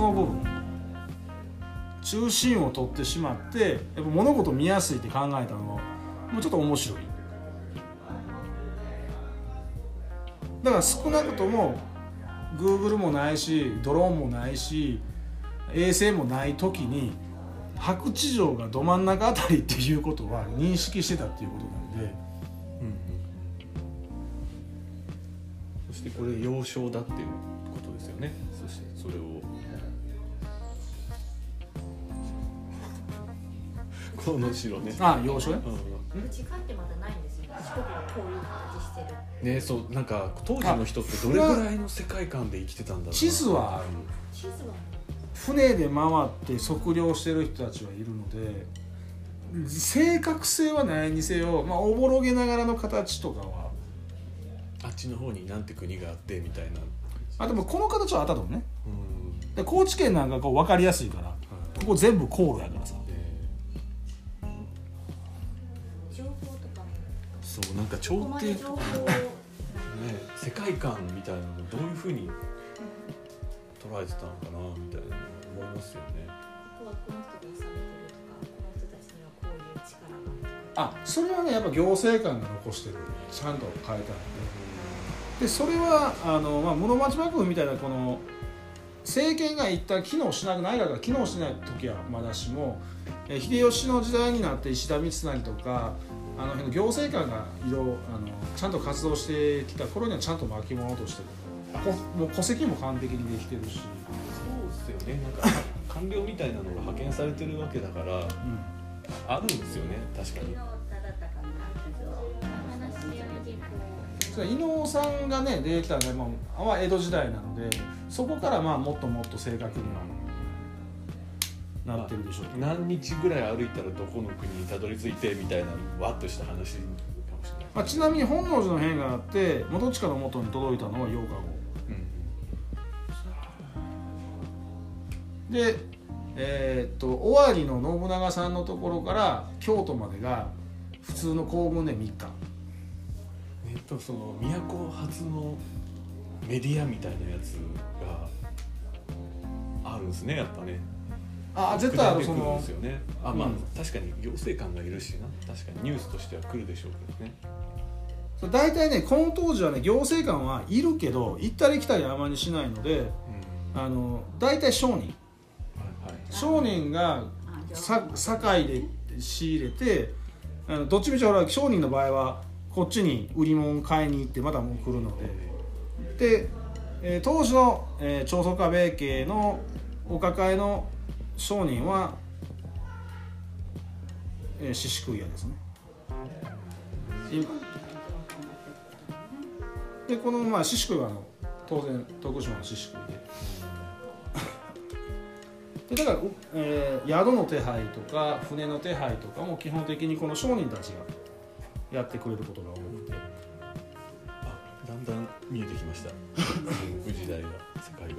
その部分。中心を取ってしまってやっぱ物事見やすいって考えたのはもうちょっと面白い。だから少なくとも Google もないしドローンもないし衛星もない時に白地上がど真ん中あたりっていうことは認識してたっていうことなんで。うん。そしてこれ幼少だっていうことですよね。この城ね。あ要所ね？うんうち帰ってまだないん。ですよ四国がこういう形してるねそうなんか当時の人ってどれぐらいの世界観で生きてたんだろうな。地図はある。地図は船で回って測量してる人たちはいるので正確性はないにせよ、まあ、おぼろげながらの形とかは。あっちの方になんて国があってみたいな。あでもこの形はあったと思うね。うん。で高知県なんかこう分かりやすいからここ全部航路やからさなんか朝廷とかで情報をね世界観みたいなのどういうふうに捉えてたのかなみたいな思いますよね。ここはこの人が治めてるとかこの人たちにはこういう力。があそれはねやっぱ行政官が残してるちゃんと変えたんで。でそれはあの、まあ、室町幕府みたいなこの政権が一旦機能しなく内閣が機能しない時はまだしもえ秀吉の時代になって石田三成とかあの辺の行政官がいろあのちゃんと活動してきた頃にはちゃんと巻き物としてるこもう戸籍も完璧にできてるし、そうですよね。なんか官僚みたいなのが派遣されてるわけだからうんあるんですよね。確かに。伊能さんがね出てきたのは、まあまあ、江戸時代なのでそこからまあもっともっと正確にはなってるでしょうけど、何日ぐらい歩いたらどこの国にたどり着いてみたいなわっとした話かもしれない。まあ、ちなみに本能寺の変があって元親の元に届いたのは8日後うん。でえーっと尾張の信長さんのところから京都までが普通の行軍で3日。えっとその都発のメディアみたいなやつがあるんですねやっぱねあ絶対あるそのですよね。あまあ、うん。確かに行政官がいるしな。確かに。ニュースとしては来るでしょうけどね。大体ねこの当時はね行政官はいるけど行ったり来たりあまりしないのでうん。あの大体商人。はいはい。商人がさ堺で仕入れてあのどっちみちほら商人の場合はこっちに売り物買いに行ってまたもう来るので。で、えー当時の、えー長宗我部家のお抱えの商人はえー獅子食い屋ですね。今。でこのまあ獅子食いはあの当然徳島の獅子食いで。でだから、うえー宿の手配とか船の手配とかも基本的にこの商人たちがやってくれることが多くて。あだんだん見えてきました。時代が世界が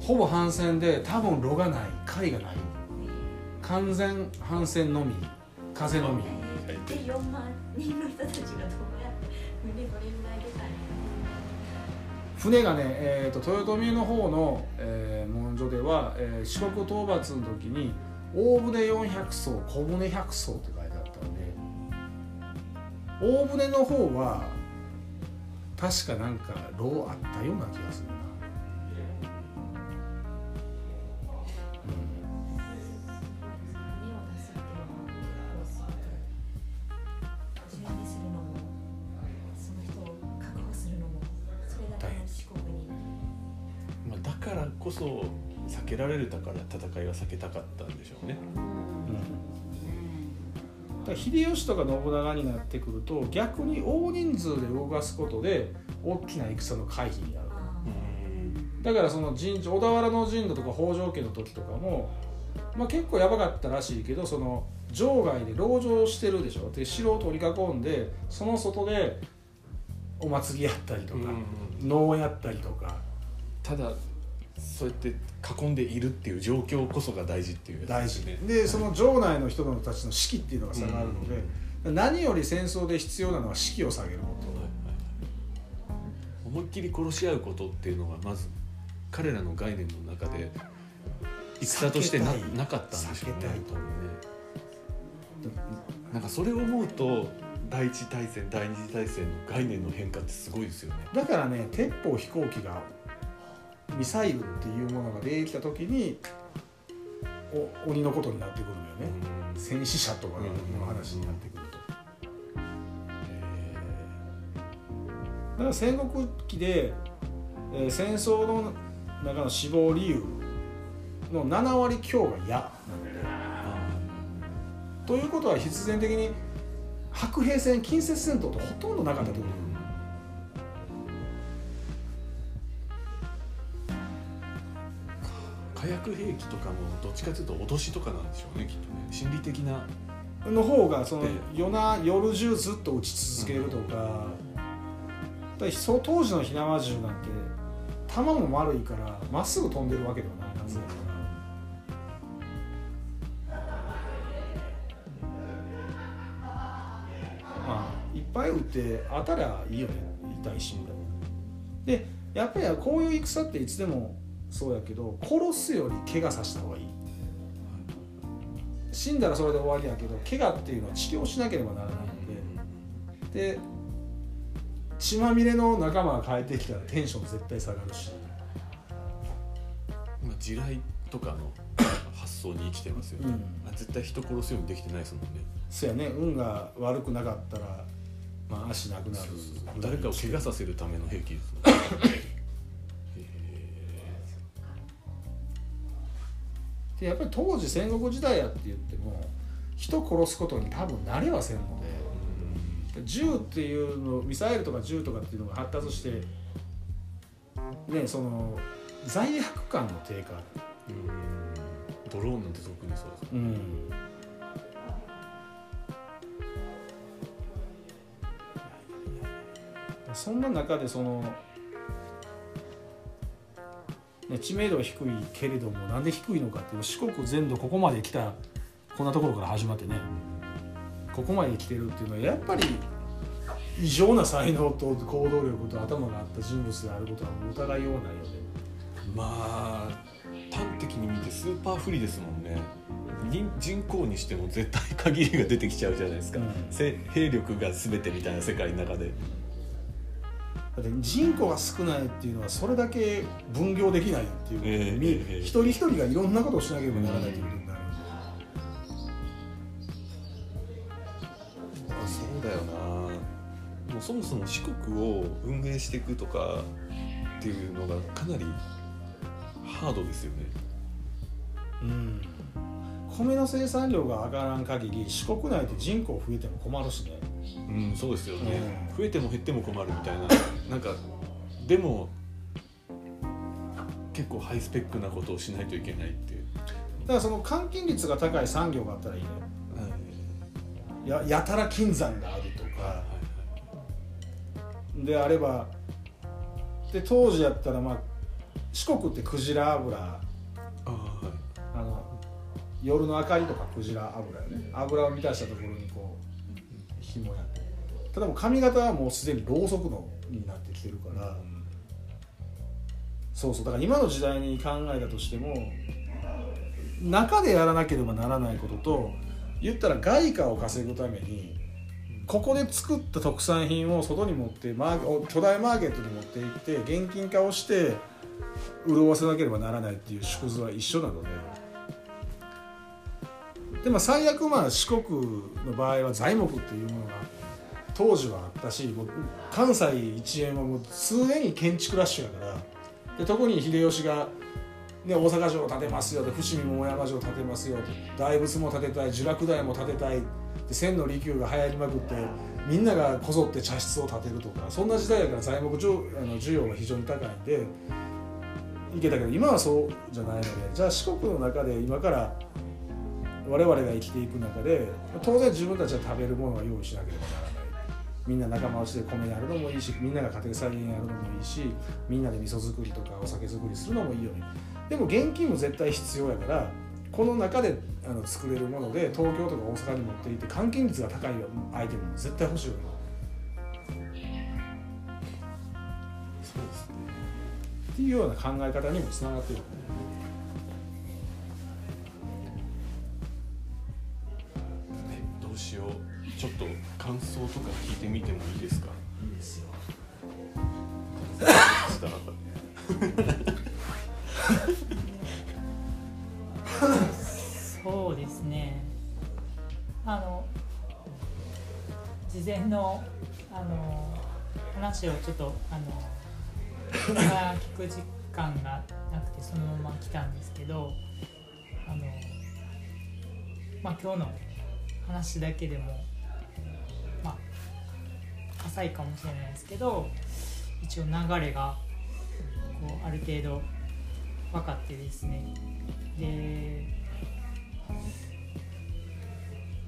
ほぼ帆船で多分炉がない貝がない。完全帆船のみ。風のみ。えーで4万人の人たちがどうやって船どれぐらいでたんや船がね、えー、と豊臣の方の、えー文書では、えー四国討伐の時に大船400艘小船100艘って書いてあったんで大船の方は確かなんか炉あったような気がする戦いは避けたかったんでしょうね。だから秀吉とか信長になってくると逆に大人数で動かすことで大きな戦の回避になる。あうん。だからその陣小田原の陣土とか北条家の時とかも、まあ、結構やばかったらしいけどその場外で籠城してるでしょ。で城を取り囲んでその外でお祭りやったりとか、能やったりとか。ただそうやって囲んでいるっていう状況こそが大事っていうや大事。つでその城内の人たちの士気っていうのが下がるので、何より戦争で必要なのは士気を下げるこはいはいはい。思いっきり殺し合うことっていうのがまず彼らの概念の中で戦としてななかったんでしょうねね。なんかそれを思うと第一大戦第二次大戦の概念の変化ってすごいですよね。だからね鉄砲飛行機がミサイルっていうものが出てきた時にお鬼のことになってくるのよね、戦死者とかの話になってくると、だから戦国期で、えー戦争の中の死亡理由の7割強が矢なのでということは必然的に白兵戦近接戦闘とほとんどなかったという薬兵器とかもどっちかというと脅しとかなんでしょうねきっとね。心理的な。の方がそので夜な夜中ずっと撃ち続けるとか,、だからそう当時の火縄銃なんて弾も丸いからまっすぐ飛んでるわけではないはずだから、まあいっぱい撃って当たりゃいいよね。痛いしみたいな。でやっぱりこういう戦っていつでもそうやけど殺すより怪我させた方がいい。死んだらそれで終わりやけど怪我っていうのは治療しなければならないんで。で血まみれの仲間が帰ってきたらテンション絶対下がるし。まあ地雷とかの発想に生きてますよね、うん。あ絶対人殺すようにできてないですもんね。そやね。運が悪くなかったら、まあ、足なくなる。誰かを怪我させるための兵器ですね でやっぱり当時戦国時代やって言っても人殺すことに多分慣れはせんので銃っていうのミサイルとか銃とかっていうのが発達してねその罪悪感の低下。ドローンなんて特にそうですうん。そんな中でその、ね、知名度は低いけれどもなんで低いのかっていう四国全土ここまで来たこんなところから始まってね。ここまで来てるっていうのはやっぱり異常な才能と行動力と頭があった人物であることは疑いようがないよね。まあ端的に見てスーパー不利ですもんね。人人口にしても絶対限りが出てきちゃうじゃないですか、うん。せ兵力が全てみたいな世界の中でだって人口が少ないっていうのはそれだけ分業できないっていうことええに、ええ一人一人がいろんなことをしなければならないということになるんで、あそうだよな。もうそもそも四国を運営していくとかっていうのがかなりハードですよね。うん。米の生産量が上がらん限り四国内で人口増えても困るしねうんそうですよね、うん。増えても減っても困るみたいな。なんかでも結構ハイスペックなことをしないといけないっていう、だからその換金率が高い産業があったらいいね。ややたら金山があるとか。であればで当時やったらまあ四国ってクジラ油。ああはい。あの夜の明かりとかクジラ油よね。油を満たしたところ紐やってただもう髪型はもうすでにろうそくのになってきてるから。そうそう。だから今の時代に考えたとしても中でやらなければならないことと言ったら外貨を稼ぐためにここで作った特産品を外に持ってマー巨大マーケットに持って行って現金化をして潤わせなければならないっていう縮図は一緒なので。でも最悪まあ四国の場合は材木っていうものが当時はあったし関西一円はもう常に建築ラッシュやからで特に秀吉が、ね、大阪城を建てますよで伏見桃山城を建てますよと大仏も建てたい聚楽大も建てたいで千の利休が流行りまくってみんながこぞって茶室を建てるとかそんな時代やから材木需あの需要が非常に高いんでいけたけど今はそうじゃないのでじゃあ四国の中で今から我々が生きていく中で当然自分たちは食べるものは用意しなければならない。みんな仲間内で米やるのもいいしみんなが家庭菜園やるのもいいしみんなで味噌作りとかお酒作りするのもいいよね。でも現金も絶対必要やからこの中であの作れるもので東京とか大阪に持っていて換金率が高いアイテムも絶対欲しいよね。そうですね。っていうような考え方にもつながってる。ね感想とか聞いてみてもいいですか？いいですよ。したらそうですね。あの事前のあの話をちょっとあの聞く時間がなくてそのまま来たんですけどあの、まあ、今日の話だけでも浅いかもしれないですけど一応流れがこうある程度分かってですねで、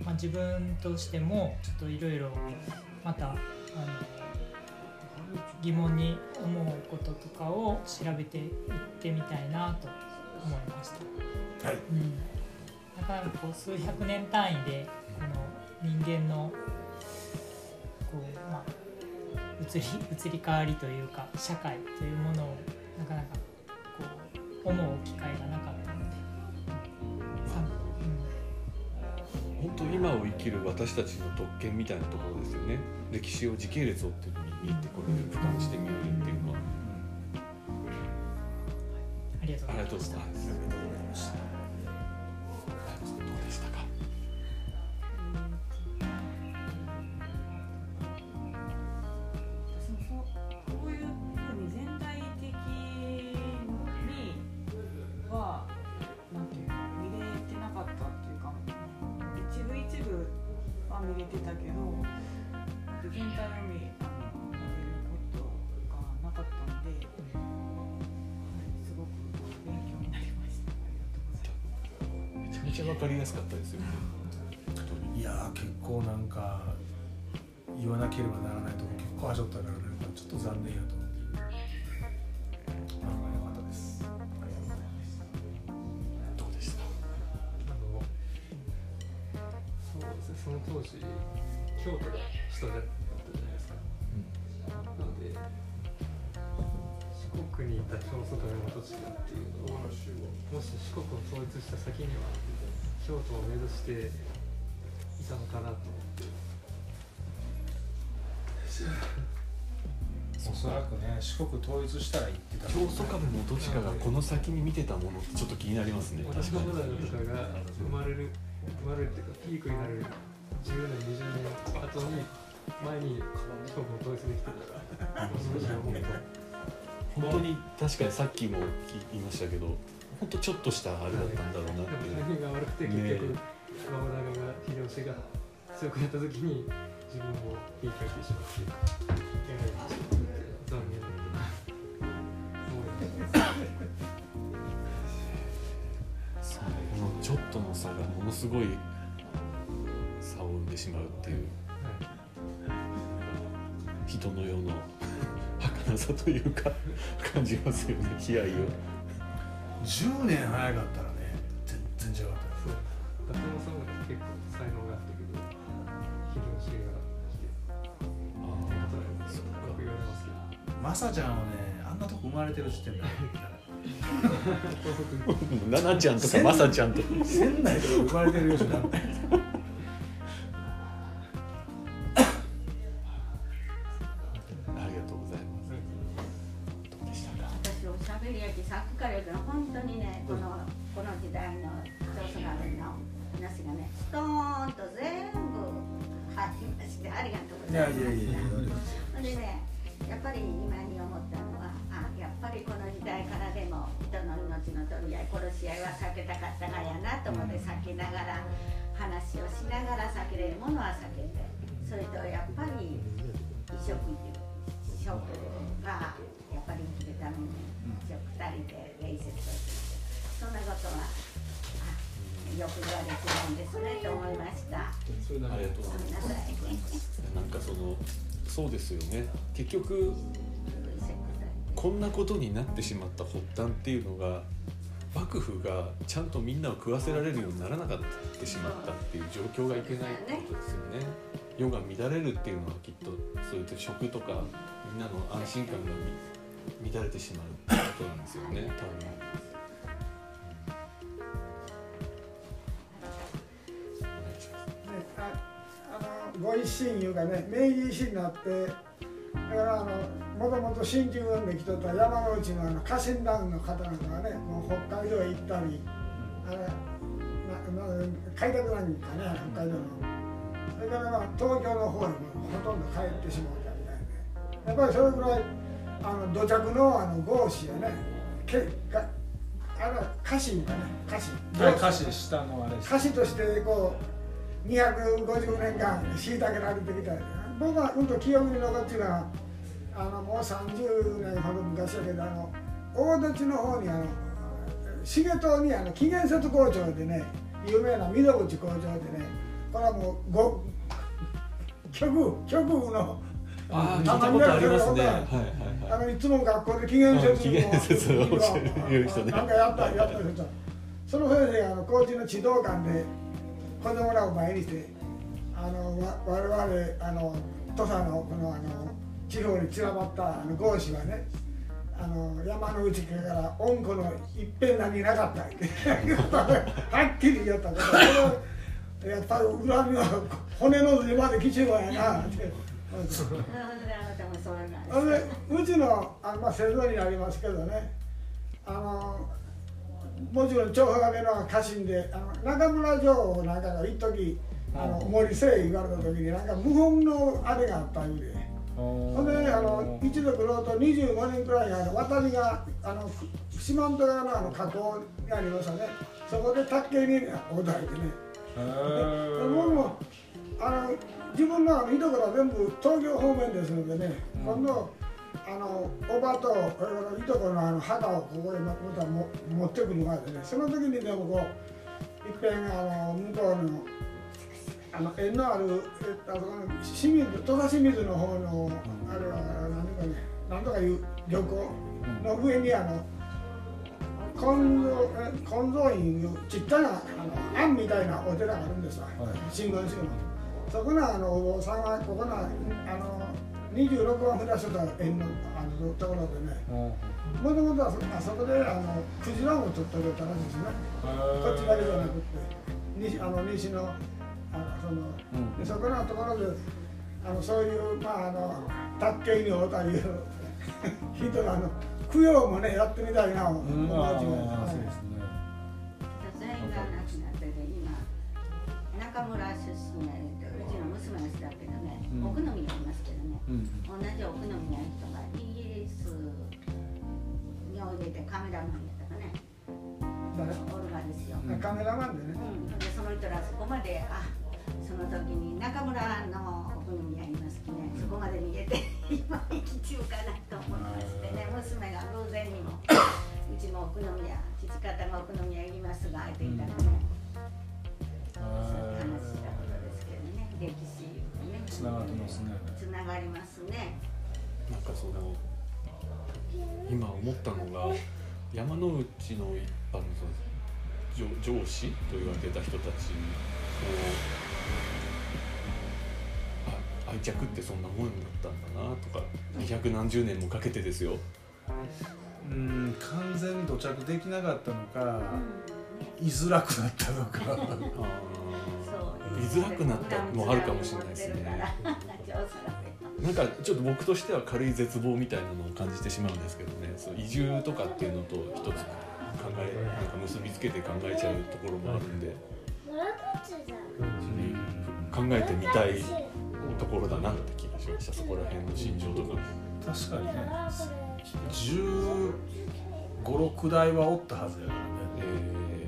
まあ、自分としてもちょっといろいろまたあの疑問に思うこととかを調べていってみたいなと思いました。はいうん、なかなかこう数百年単位でこの人間のこう、まあ、移り移り変わりというか社会というものをなかなかこう思う機会がなかったので、さうん、本当今を生きる私たちの特権みたいなところですよね。歴史を時系列をっていうのに見てこれる俯瞰してみるっていうのは。ありがとうありがとうごございましたちゃめちゃわかりやすかったですよね。いやー結構なんか言わなければならないとこ結構はしょったからなんかちょっと残念やと思って。良かったです。ありがとうございますどうでした？あのそうですねその当時京都が首都だったじゃないですか、なので四国にいた京都の元地っていうのをもし四国を統一した先には京都を目指していたのかなと。思っておそらくね四国統一したら行ってた教祖株もどっちかがこの先に見てたものってちょっと気になりますね私の世代の方が生まれる生まれるっていうかピークになる10年20年後に前に四国を統一できて。たから本当に確かにさっきも言いましたけど本当ちょっとしたあれだったんだろうなっていう。が悪くて結ね局が秀吉が強くなった時に自分も言い換えてしまってしまう。ってこのちょっとの差がものすごい差を生んでしまうっていう。人の世の儚さというか感じますよね悲哀を10年早かったらね全然違かったそう。伊達政宗が結構才能があったけど秀吉が来てってことだよねよく言われますけどマサちゃんはねあんなとこ生まれてる時点で。奈々ちゃんとか まさちゃんとか仙台とか生まれてるようじゃなくてんなことはあよく言われてるんですねと思いました。それありがとうございますなんかそのそうですよね結局こんなことになってしまった発端っていうのが幕府がちゃんとみんなを食わせられるようにならなかったしまったっていう状況がいけないってことですよね世が乱れるっていうのはきっとそういった食とかみんなの安心感が乱れてしまうってことなんですよね多分。あのご一心いうかね明治維新になってだからあのもともと新旧運で来とった山の内のあの家臣団の方なんかがねもう北海道へ行ったりあれなな開拓団かね北海道の。それからまあ東京の方へもほとんど帰ってしまったみたいで。やっぱりそれぐらいあの土着のあの合子やねけがあの家臣かね家臣はい歌詞下のあれ歌手としてこう250年間虐げられてきた僕は本当記憶に残ってるのはあのもう30年ほど昔だけどあの大土地の方にあの重藤にあの紀元節工場でね有名な溝口工場でねこれはもうご極極右のああ聞いたありますね。はいはいあはい。のいつも学校で紀元節を教える言う人ねなんかやったやった人その先生があの高知の児童館で子供らを前にしてあのわ我々あの土佐のこのあの地方に散らばったあの合子はねあの山の内から恩子のいっぺん何なかったって はっきり言ったからやっぱり恨みは骨の髄まで来ちゅうわやな。って。うちのあの、まあ、先祖になりますけどね。あのもちろん長波亀の家臣であの中村城をなんかが一時あの森せえ言われた時になんか謀反のあれがあったんで。ほんであの一族のと25年くらいあの渡りがあの四万十川のあの河口にありましたね。そこで竹におだいてね。で僕もあの自分のあのいところは全部東京方面ですのでね、今度あのおばといとこのあの墓をここへまたも持ってくるまでねその時にでもこういっぺんあの向こうのあの縁のあるえあの清水戸田清水の方の、あれは何かね何とかいう旅行の上にあの金蔵え金蔵院いうちっちゃなあの庵みたいなお寺があるんですわ、はい。新聞州の。そこのあのお坊さんはここのあの26番札所と縁のあのところでねもともとはそあそこであのクジラを取ってくれたらしいですねこっちだけじゃなくって西あの西のあのその、ん。でそこのところであのそういうまああの卓球におうたいう 人があの供養もねやってみたいな思うんうあちがあそうですね。全員が亡くなってて今中村出身やねうちの娘の人だけどね、うん。奥野にありますけど同じ奥野にある人がイギリスにおいでてカメラマンやったかね。誰？オルガですよ、うんカメラマンでね。うん、でその人らそこまであその時に中村のお好みやりますきね。そこまで逃げて 今生き中かなと思いましてね。娘が偶然にも うちもお好みや父方がお好みやいりますが相手いたらね、そういう話したことですけどね。歴史ね。つながってますね。つながりますね。なんかその今思ったのが山之内の一般の上上司と言われてた人たちをあ愛着ってそんなもんだったんだなとか二百何十年もかけてですよ。うん完全に土着できなかったのか居づらくなったのか。居づらくなったのもあるかもしれないですね なんかちょっと僕としては軽い絶望みたいなのを感じてしまうんですけどね。そう移住とかっていうのと一つ考えなんか結びつけて考えちゃうところもあるんで、考えてみたいところだなって気がしました。そこら辺の心情とか。確かにね。1 5 6代はおったはずやからね。え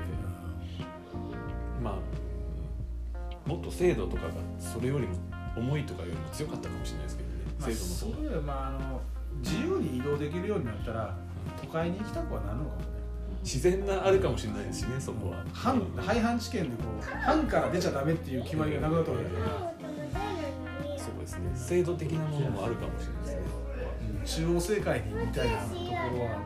ーまあもっと制度とかがそれよりも思いとかよりも強かったかもしれないですけどねまあ、制度の方が。それはまああの自由に移動できるようになったら都会に行きたくはなるのかもね。自然なあるかもしれないですしねそこは。藩廃藩置県でこう藩から出ちゃダメっていう決まりがなくなったわけだから、そうですね。制度的なものもあるかもしれないですね。うん中央政界にみたいなところは、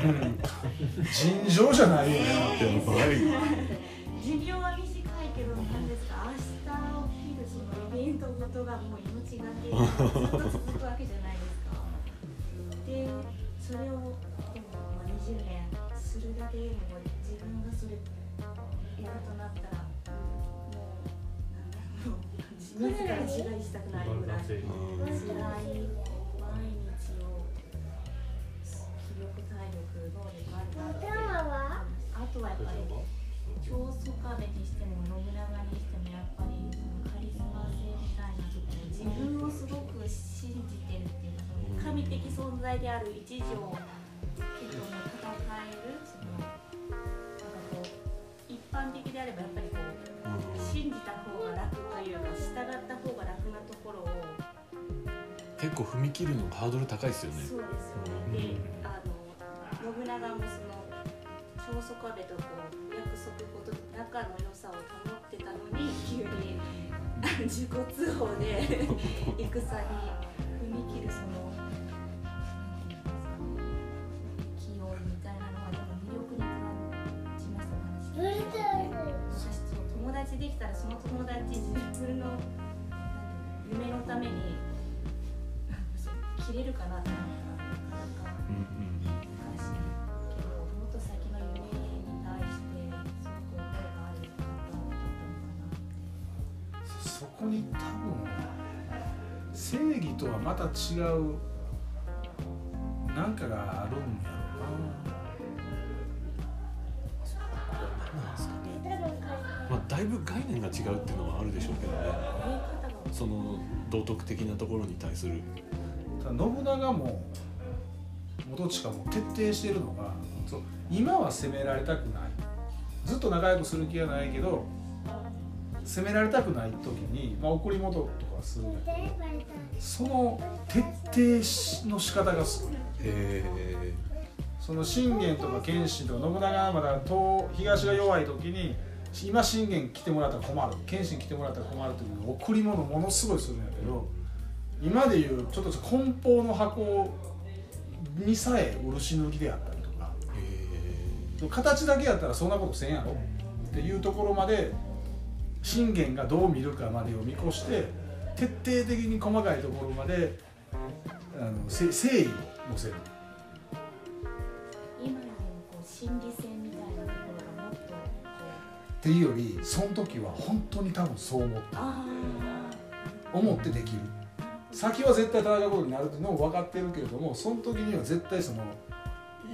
尋常じゃないよねやばい寿命は短いけど何ですか明日起きるそのイベントごとがもう命がけずっと続くわけじゃないですかでそれをでもまあ20年するだけでも自分がそれやるとなったらもうなんだろう自ら自害したくなるぐらい。辛い体力能力あるなってあとはやっぱり長宗我部にしても信長にしてもやっぱりそのカリスマ性みたいなところ自分をすごく信じてるっていうかその神的存在である一条家とも戦えるそのなん。かこう一般的であればやっぱりこう信じた方が楽というか従った方が楽なところを結構踏み切るのがハードル高いですよね。そうですよね。で、あ信長もその長宗我部とこう約束事仲の良さを保ってたのに急に自己通報で戦に踏み切るそのなんていうんですか気負いみたいなのはでも魅力に感じました話聞いてて私そう友達できたらその友達自分の夢のために切れるかなったとはまた違うなんかがあるんやろ何な。まあだいぶ概念が違うっていうのはあるでしょうけどね。その道徳的なところに対する。信長も元親も徹底してるのがそう。今は責められたくない。ずっと仲良くする気はないけど責められたくない時に、まあ、怒り元とかするんだけどその徹底の仕方がすごい。その信玄とか謙信とか信長がまだ東東が弱い時に今信玄来てもらったら困る。謙信来てもらったら困るという贈り物ものすごいするんやけど今でいうちょっと梱包の箱にさえ漆抜きであったりとか形だけやったらそんなことせんやろっていうところまで信玄がどう見るかまでを見越して徹底的に細かいところまであのせ誠意を乗せる。今こう心理戦みたいなところがもっとこう。っていうよりその時は本当に多分そう思ってあ思ってできる。先は絶対戦うことになるっていうのも分かってるけれどもその時には絶対その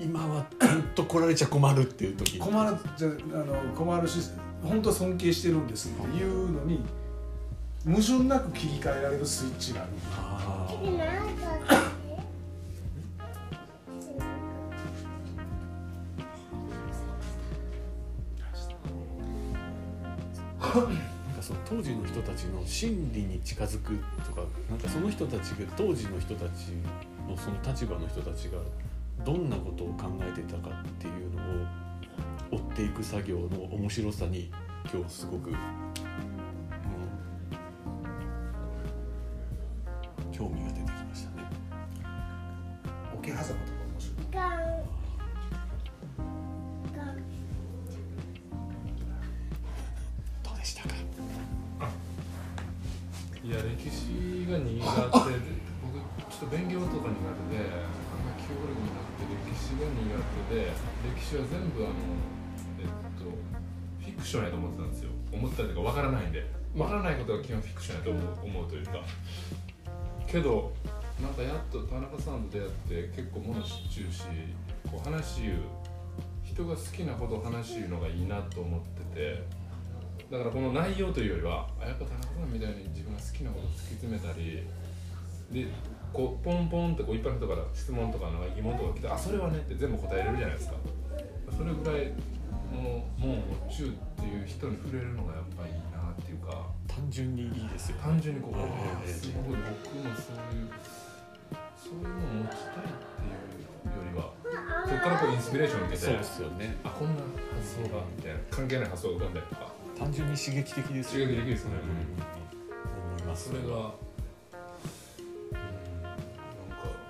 今はと来られちゃ困るっていう時。に困るじゃあの困るし本当は尊敬してるんですっていうのに矛盾なく切り替えられるスイッチがある。あなんかその当時の人たちの心理に近づくとかなんかその人たちが当時の人たちのその立場の人たちがどんなことを考えてたかっていうのを追っていく作業の面白さに今日すごく、が苦手で僕ちょっと勉強とか苦手であんま記憶力になくて歴史が苦手で歴史は全部あのえっとフィクションやと思ってたんですよ思ってたというかわからないんでわからないことが基本フィクションやと思う思うというかけどなんかやっと田中さんと出会って結構物知っちゅうしこう話言う人が好きなことを話言うのがいいなと思っててだからこの内容というよりはあやっぱ田中さんみたいに自分が好きなことを突き詰めたりでこうポンポンってこう一般の人から質問とかなんか疑問とか来て「あそれはね」って全部答えれるじゃないですかそれぐらいの門を中っていう人に触れるのがやっぱりいいなっていうか単純にいいですよね。単純にこう、えあえすごい僕もそういうそういうのを持ちたいっていうよりはそこからこうインスピレーションを受けてそうですよね。あこんな発想がみたいな関係ない発想が浮かんだりとか単純に刺激的ですよね。刺激的ですね。うん。思います。それが、うん、なんか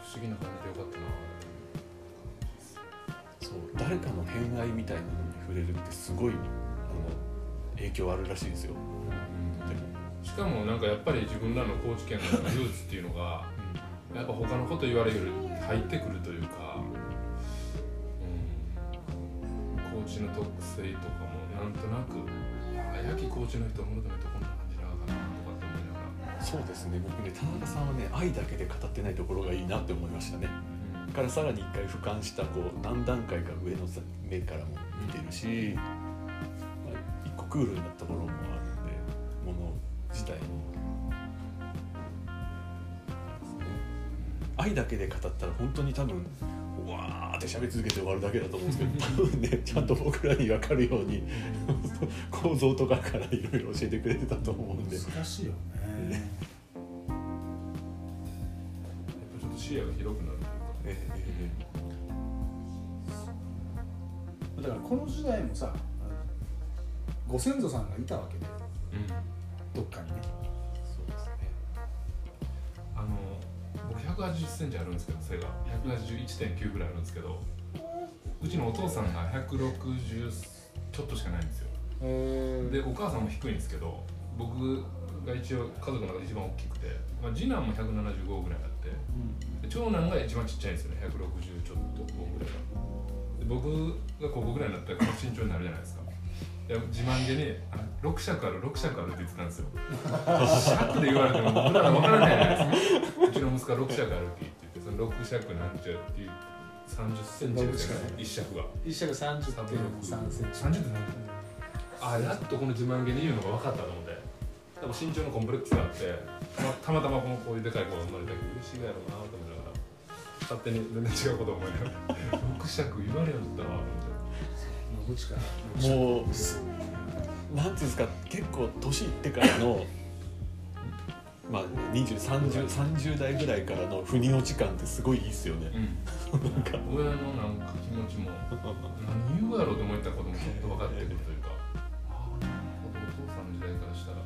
不思議な感じでよかったなそう。誰かの偏愛みたいなのに触れるってすごいあの影響あるらしいですよ。でもしかもなん。かやっぱり自分らの高知県のルーツっていうのがやっぱ他のこと言われるより入ってくるというか、うん、高知の特性とかもなん。となくあやき高知の人を求めてこんな感じなのかなとかって思いながら、そうですね。僕ね田中さんはね愛だけで語ってないところがいいなって思いましたね。からさらに一回俯瞰したこう何段階か上の目からも見てるし、まあ、一個クールなところもあるんでもの自体に。愛だけで語ったら本当に多分うわーって喋り続けて終わるだけだと思うんですけど 多分ねちゃんと僕らに分かるように構造とかからいろいろ教えてくれてたと思うんで。難しいよね。やっぱちょっと視野が広くなるというか。ええだからこの時代もさご先祖さんがいたわけでどっかにね180センチあるんですけど背が181.9ぐらいあるんですけどうちのお父さんが160ちょっとしかないんですよ。えでお母さんも低いんですけど僕が一応家族の中で一番大きくて、まあ、次男も175ぐらいあってで長男が一番ちっちゃいんですよね。160ちょっとぐらいがで僕が高校ぐらいになったらこの身長になるじゃないですかいや自慢げにあ「6尺ある6尺ある」って言ってたんですよ。尺で言われても僕ら分からないじゃないですか。うちの息子は6尺あるって言ってその6尺なんちゃっていう30センチですよね1尺が。一尺三十点三センチ。30って何あやっとこの自慢げに言うのが分かったと思って。多分身長のコンプレックスがあってたまたまこのこういうでかい子が生まれたけど嬉しいがやろうなと思いながら勝手に全然違うこと思いながら。6尺言われよったわ。と思って野口かもうなんていうんですか結構年いってからの まあ2030 30代ぐらいからの腑に落ち感ってすごいいいっすよね、なんか。親のなんか気持ちも何言うやろうと思ったこともちょっと分かってくるというか。ああなるほどお父さんの時代からしたら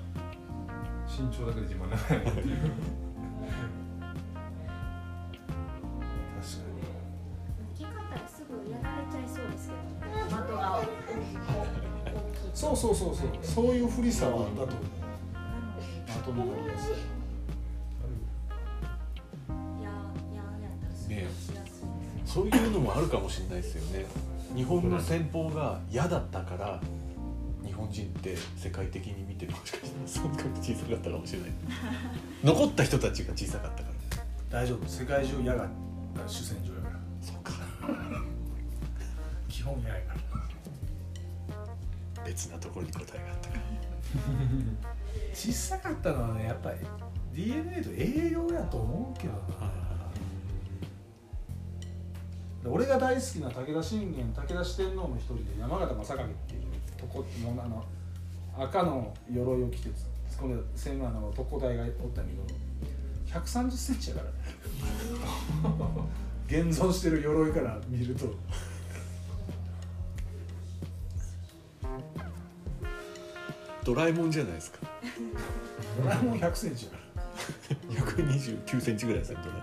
身長だけで自慢ならないっていうそうそうそう。そういうふりさはあったと思うなのでまとめがやすいやややったらすごいしやすいですそういうのもあるかもしれないですよね。日本の戦法が嫌だったから日本人って世界的に見てもしかしたらそんなに小さかったかもしれない。残った人たちが小さかったから。大丈夫。世界中矢が主戦場やから。そうか。基本矢やから別なところに答えがあったか 小さかったのはねやっぱり DNA と栄養やと思うけどな。俺が大好きな武田信玄武田四天王の一人で山形正景っていうとこもうあの赤の鎧を着てこの千万の特攻隊がおったけど1 3 0センチやから。ね 現存してる鎧から見るとドラえもんじゃないですか。ドラえもん100センチやから。129センチぐらいですねドラ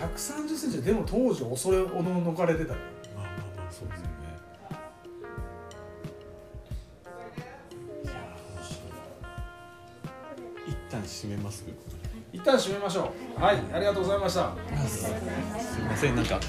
えもん130センチでも当時恐れおののかれてたよまあまあまあそうですよね。一旦閉めます。一旦締めましょう。はいありがとうございました。すいませんなんか